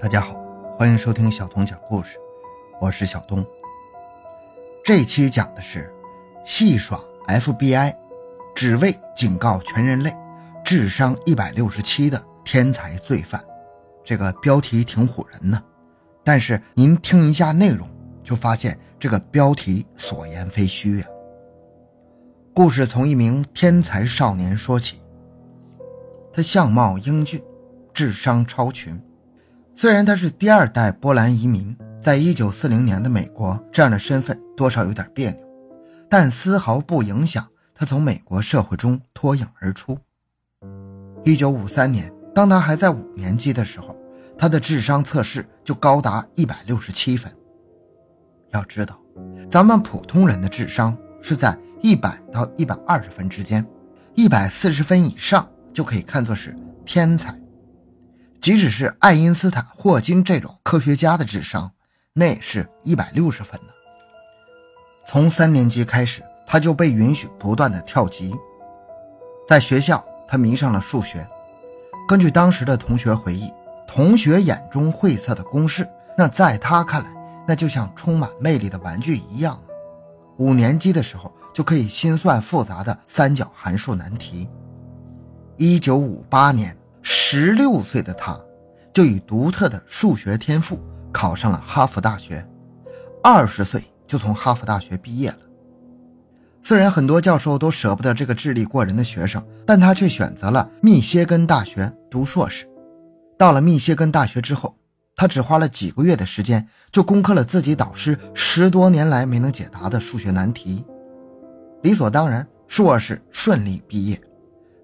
大家好，欢迎收听小童讲故事，我是小东。这期讲的是戏耍 FBI，只为警告全人类，智商一百六十七的天才罪犯。这个标题挺唬人呢，但是您听一下内容，就发现这个标题所言非虚呀。故事从一名天才少年说起，他相貌英俊，智商超群。虽然他是第二代波兰移民，在一九四零年的美国，这样的身份多少有点别扭，但丝毫不影响他从美国社会中脱颖而出。一九五三年，当他还在五年级的时候，他的智商测试就高达一百六十七分。要知道，咱们普通人的智商是在一百到一百二十分之间，一百四十分以上就可以看作是天才。即使是爱因斯坦、霍金这种科学家的智商，那也是一百六十分呢。从三年级开始，他就被允许不断的跳级。在学校，他迷上了数学。根据当时的同学回忆，同学眼中晦涩的公式，那在他看来，那就像充满魅力的玩具一样。五年级的时候，就可以心算复杂的三角函数难题。一九五八年。十六岁的他，就以独特的数学天赋考上了哈佛大学，二十岁就从哈佛大学毕业了。虽然很多教授都舍不得这个智力过人的学生，但他却选择了密歇根大学读硕士。到了密歇根大学之后，他只花了几个月的时间，就攻克了自己导师十多年来没能解答的数学难题。理所当然，硕士顺利毕业。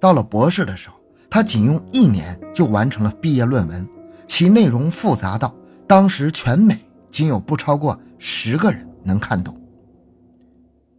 到了博士的时候。他仅用一年就完成了毕业论文，其内容复杂到当时全美仅有不超过十个人能看懂。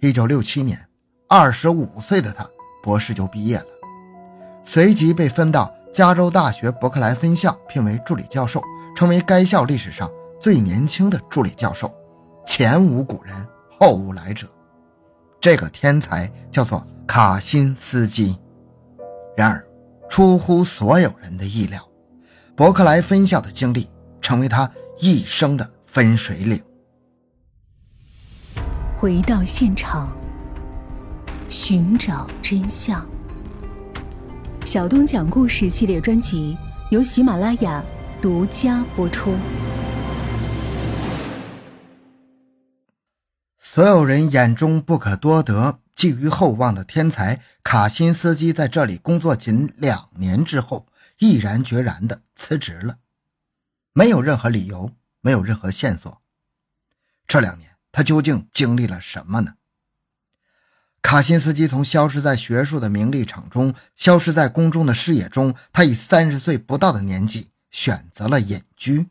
一九六七年，二十五岁的他博士就毕业了，随即被分到加州大学伯克莱分校，聘为助理教授，成为该校历史上最年轻的助理教授，前无古人后无来者。这个天才叫做卡辛斯基。然而。出乎所有人的意料，伯克莱分校的经历成为他一生的分水岭。回到现场，寻找真相。小东讲故事系列专辑由喜马拉雅独家播出。所有人眼中不可多得。寄予厚望的天才卡辛斯基在这里工作仅两年之后，毅然决然地辞职了，没有任何理由，没有任何线索。这两年他究竟经历了什么呢？卡辛斯基从消失在学术的名利场中，消失在公众的视野中，他以三十岁不到的年纪选择了隐居。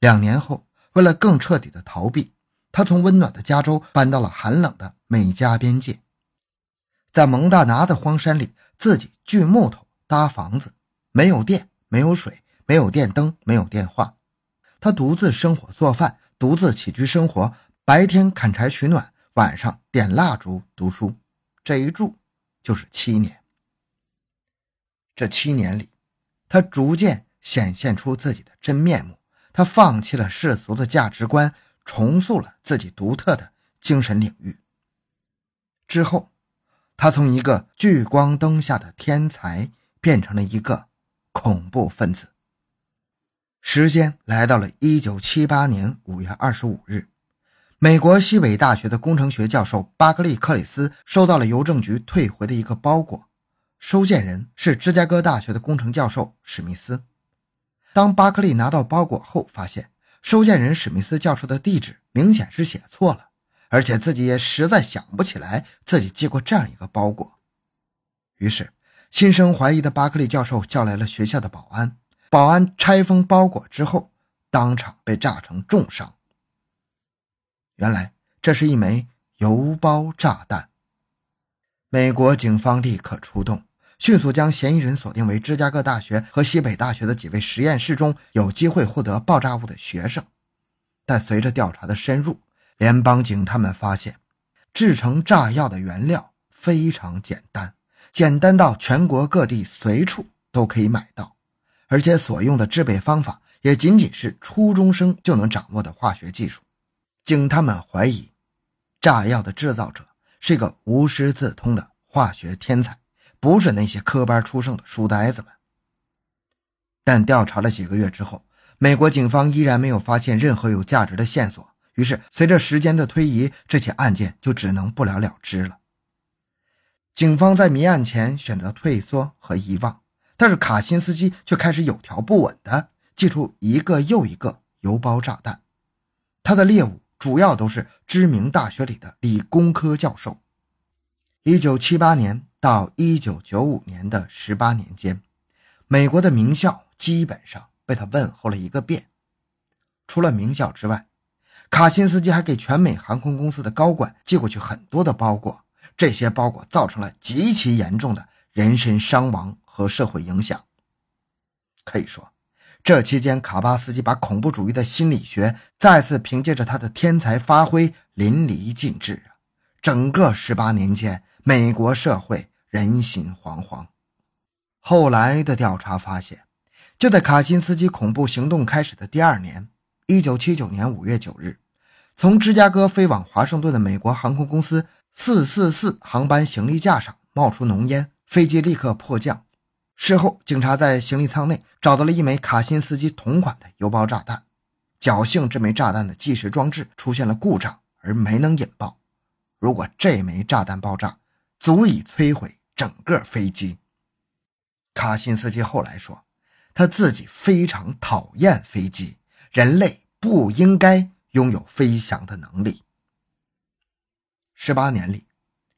两年后，为了更彻底的逃避。他从温暖的加州搬到了寒冷的美加边界，在蒙大拿的荒山里，自己锯木头搭房子，没有电，没有水，没有电灯，没有电话。他独自生火做饭，独自起居生活，白天砍柴取暖，晚上点蜡烛读书。这一住就是七年。这七年里，他逐渐显现出自己的真面目，他放弃了世俗的价值观。重塑了自己独特的精神领域。之后，他从一个聚光灯下的天才变成了一个恐怖分子。时间来到了一九七八年五月二十五日，美国西北大学的工程学教授巴克利·克里斯收到了邮政局退回的一个包裹，收件人是芝加哥大学的工程教授史密斯。当巴克利拿到包裹后，发现。收件人史密斯教授的地址明显是写错了，而且自己也实在想不起来自己寄过这样一个包裹。于是，心生怀疑的巴克利教授叫来了学校的保安。保安拆封包裹之后，当场被炸成重伤。原来，这是一枚邮包炸弹。美国警方立刻出动。迅速将嫌疑人锁定为芝加哥大学和西北大学的几位实验室中有机会获得爆炸物的学生，但随着调查的深入，联邦警他们发现，制成炸药的原料非常简单，简单到全国各地随处都可以买到，而且所用的制备方法也仅仅是初中生就能掌握的化学技术。经他们怀疑，炸药的制造者是个无师自通的化学天才，不是那些科班出身的书呆子们。但调查了几个月之后，美国警方依然没有发现任何有价值的线索。于是，随着时间的推移，这起案件就只能不了了之了。警方在谜案前选择退缩和遗忘，但是卡辛斯基却开始有条不紊地寄出一个又一个邮包炸弹。他的猎物主要都是知名大学里的理工科教授。一九七八年到一九九五年的十八年间，美国的名校基本上被他问候了一个遍。除了名校之外，卡辛斯基还给全美航空公司的高管寄过去很多的包裹，这些包裹造成了极其严重的人身伤亡和社会影响。可以说，这期间卡巴斯基把恐怖主义的心理学再次凭借着他的天才发挥淋漓尽致啊！整个十八年间，美国社会人心惶惶。后来的调查发现，就在卡辛斯基恐怖行动开始的第二年。一九七九年五月九日，从芝加哥飞往华盛顿的美国航空公司四四四航班行李架上冒出浓烟，飞机立刻迫降。事后，警察在行李舱内找到了一枚卡辛斯基同款的邮包炸弹，侥幸这枚炸弹的计时装置出现了故障而没能引爆。如果这枚炸弹爆炸，足以摧毁整个飞机。卡辛斯基后来说，他自己非常讨厌飞机。人类不应该拥有飞翔的能力。十八年里，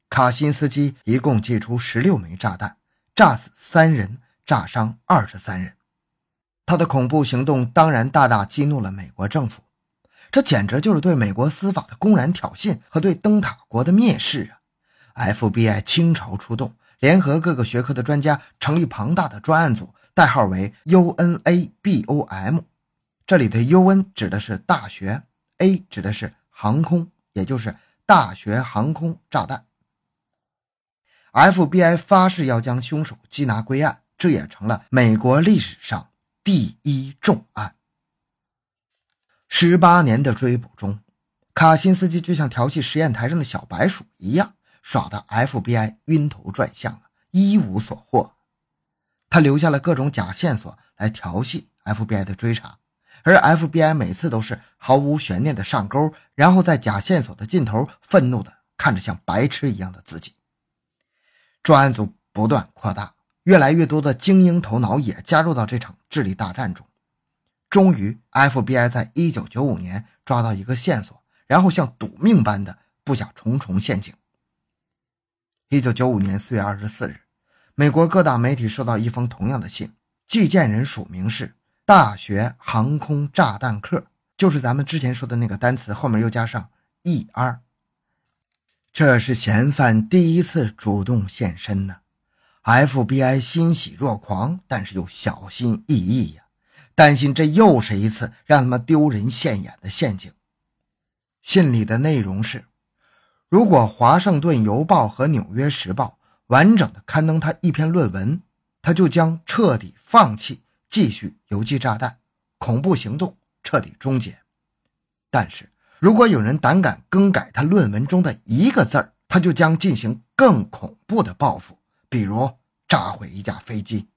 卡辛斯基一共寄出十六枚炸弹，炸死三人，炸伤二十三人。他的恐怖行动当然大大激怒了美国政府，这简直就是对美国司法的公然挑衅和对灯塔国的蔑视啊！FBI 倾巢出动，联合各个学科的专家，成立庞大的专案组，代号为 UNABOM。这里的 UN 指的是大学，A 指的是航空，也就是大学航空炸弹。FBI 发誓要将凶手缉拿归案，这也成了美国历史上第一重案。十八年的追捕中，卡辛斯基就像调戏实验台上的小白鼠一样，耍得 FBI 晕头转向一无所获。他留下了各种假线索来调戏 FBI 的追查。而 FBI 每次都是毫无悬念的上钩，然后在假线索的尽头，愤怒的看着像白痴一样的自己。专案组不断扩大，越来越多的精英头脑也加入到这场智力大战中。终于，FBI 在1995年抓到一个线索，然后像赌命般的布下重重陷阱。1995年4月24日，美国各大媒体收到一封同样的信，寄件人署名是。大学航空炸弹客就是咱们之前说的那个单词，后面又加上 er。这是嫌犯第一次主动现身呢。FBI 欣喜若狂，但是又小心翼翼呀，担心这又是一次让他们丢人现眼的陷阱。信里的内容是：如果《华盛顿邮报》和《纽约时报》完整的刊登他一篇论文，他就将彻底放弃。继续邮寄炸弹，恐怖行动彻底终结。但是如果有人胆敢更改他论文中的一个字儿，他就将进行更恐怖的报复，比如炸毁一架飞机。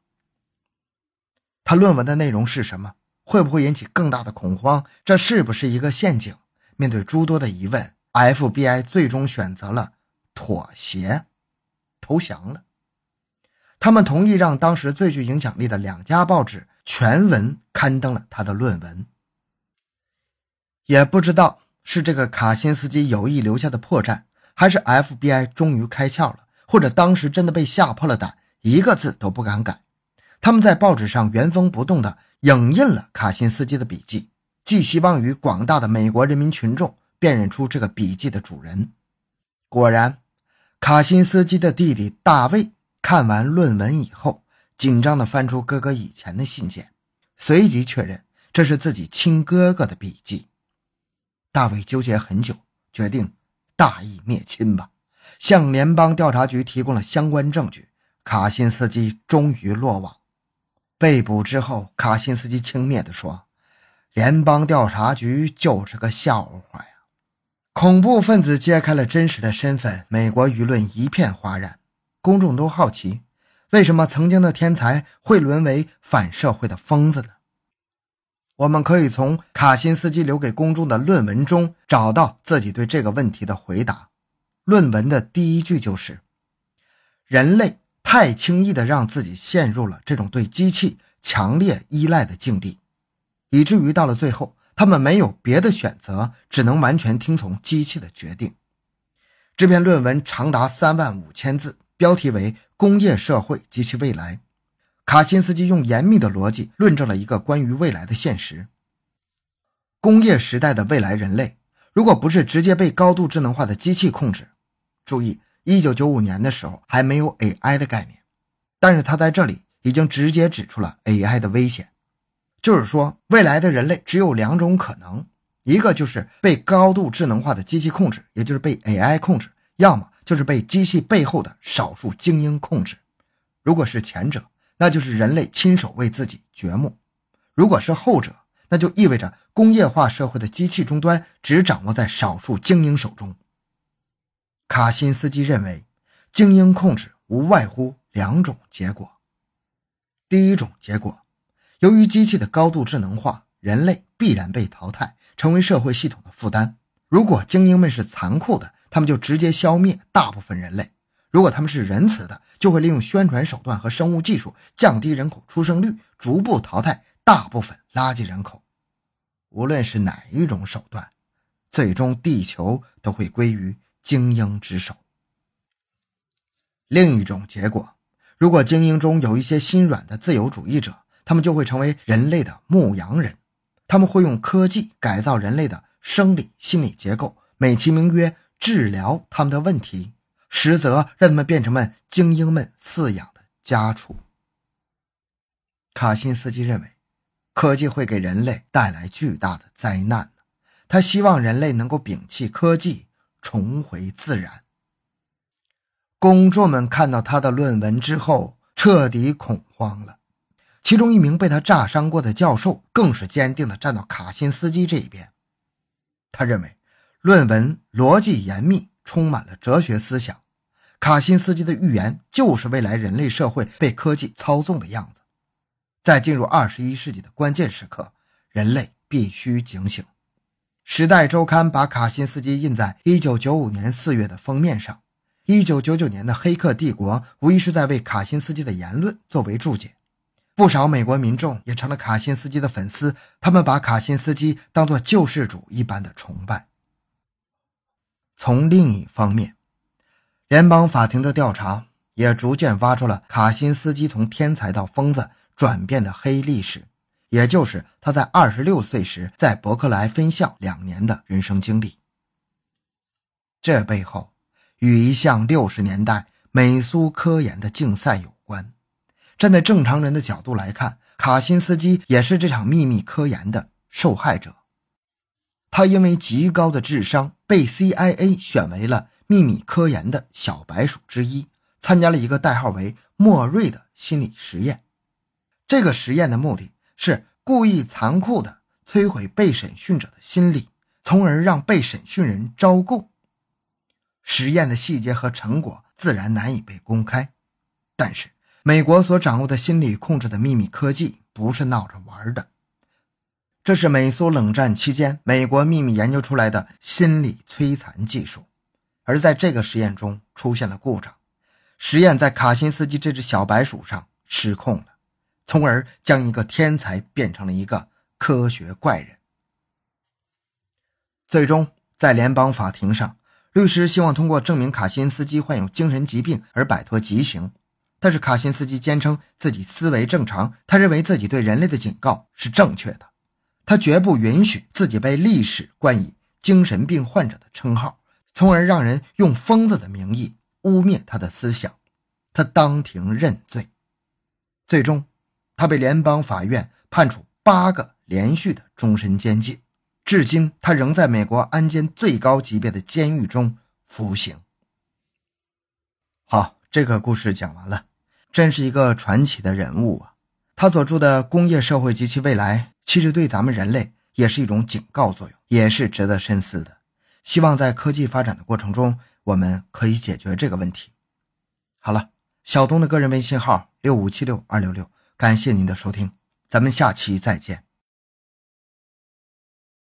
他论文的内容是什么？会不会引起更大的恐慌？这是不是一个陷阱？面对诸多的疑问，FBI 最终选择了妥协，投降了。他们同意让当时最具影响力的两家报纸全文刊登了他的论文。也不知道是这个卡辛斯基有意留下的破绽，还是 FBI 终于开窍了，或者当时真的被吓破了胆，一个字都不敢改。他们在报纸上原封不动地影印了卡辛斯基的笔记，寄希望于广大的美国人民群众辨认出这个笔记的主人。果然，卡辛斯基的弟弟大卫。看完论文以后，紧张地翻出哥哥以前的信件，随即确认这是自己亲哥哥的笔记。大卫纠结很久，决定大义灭亲吧，向联邦调查局提供了相关证据。卡辛斯基终于落网。被捕之后，卡辛斯基轻蔑地说：“联邦调查局就是个笑话呀！恐怖分子揭开了真实的身份，美国舆论一片哗然，公众都好奇，为什么曾经的天才会沦为反社会的疯子呢？我们可以从卡辛斯基留给公众的论文中找到自己对这个问题的回答。论文的第一句就是：“人类太轻易地让自己陷入了这种对机器强烈依赖的境地。”以至于到了最后，他们没有别的选择，只能完全听从机器的决定。这篇论文长达三万五千字，标题为《工业社会及其未来》。卡辛斯基用严密的逻辑论证了一个关于未来的现实：工业时代的未来人类，如果不是直接被高度智能化的机器控制，注意，一九九五年的时候还没有 AI 的概念，但是他在这里已经直接指出了 AI 的危险。就是说，未来的人类只有两种可能：一个就是被高度智能化的机器控制，也就是被 AI 控制；要么就是被机器背后的少数精英控制。如果是前者，那就是人类亲手为自己掘墓；如果是后者，那就意味着工业化社会的机器终端只掌握在少数精英手中。卡辛斯基认为，精英控制无外乎两种结果：第一种结果。由于机器的高度智能化，人类必然被淘汰，成为社会系统的负担。如果精英们是残酷的，他们就直接消灭大部分人类；如果他们是仁慈的，就会利用宣传手段和生物技术降低人口出生率，逐步淘汰大部分垃圾人口。无论是哪一种手段，最终地球都会归于精英之手。另一种结果，如果精英中有一些心软的自由主义者，他们就会成为人类的牧羊人，他们会用科技改造人类的生理心理结构，美其名曰治疗他们的问题，实则让他们变成了精英们饲养的家畜。卡辛斯基认为，科技会给人类带来巨大的灾难他希望人类能够摒弃科技，重回自然。公众们看到他的论文之后，彻底恐慌了。其中一名被他炸伤过的教授更是坚定地站到卡辛斯基这一边。他认为论文逻辑严密，充满了哲学思想。卡辛斯基的预言就是未来人类社会被科技操纵的样子。在进入二十一世纪的关键时刻，人类必须警醒。《时代周刊》把卡辛斯基印在一九九五年四月的封面上。一九九九年的《黑客帝国》无疑是在为卡辛斯基的言论作为注解。不少美国民众也成了卡辛斯基的粉丝，他们把卡辛斯基当作救世主一般的崇拜。从另一方面，联邦法庭的调查也逐渐挖出了卡辛斯基从天才到疯子转变的黑历史，也就是他在二十六岁时在伯克莱分校两年的人生经历。这背后与一项六十年代美苏科研的竞赛有关。站在正常人的角度来看，卡辛斯基也是这场秘密科研的受害者。他因为极高的智商，被 CIA 选为了秘密科研的小白鼠之一，参加了一个代号为莫瑞的心理实验。这个实验的目的是故意残酷地摧毁被审讯者的心理，从而让被审讯人招供。实验的细节和成果自然难以被公开，但是。美国所掌握的心理控制的秘密科技不是闹着玩的，这是美苏冷战期间美国秘密研究出来的心理摧残技术。而在这个实验中出现了故障，实验在卡辛斯基这只小白鼠上失控了，从而将一个天才变成了一个科学怪人。最终，在联邦法庭上，律师希望通过证明卡辛斯基患有精神疾病而摆脱极刑。但是卡辛斯基坚称自己思维正常，他认为自己对人类的警告是正确的，他绝不允许自己被历史冠以精神病患者的称号，从而让人用疯子的名义污蔑他的思想。他当庭认罪，最终他被联邦法院判处八个连续的终身监禁，至今他仍在美国安监最高级别的监狱中服刑。好。这个故事讲完了，真是一个传奇的人物啊！他所著的《工业社会及其未来》，其实对咱们人类也是一种警告作用，也是值得深思的。希望在科技发展的过程中，我们可以解决这个问题。好了，小东的个人微信号六五七六二六六，感谢您的收听，咱们下期再见。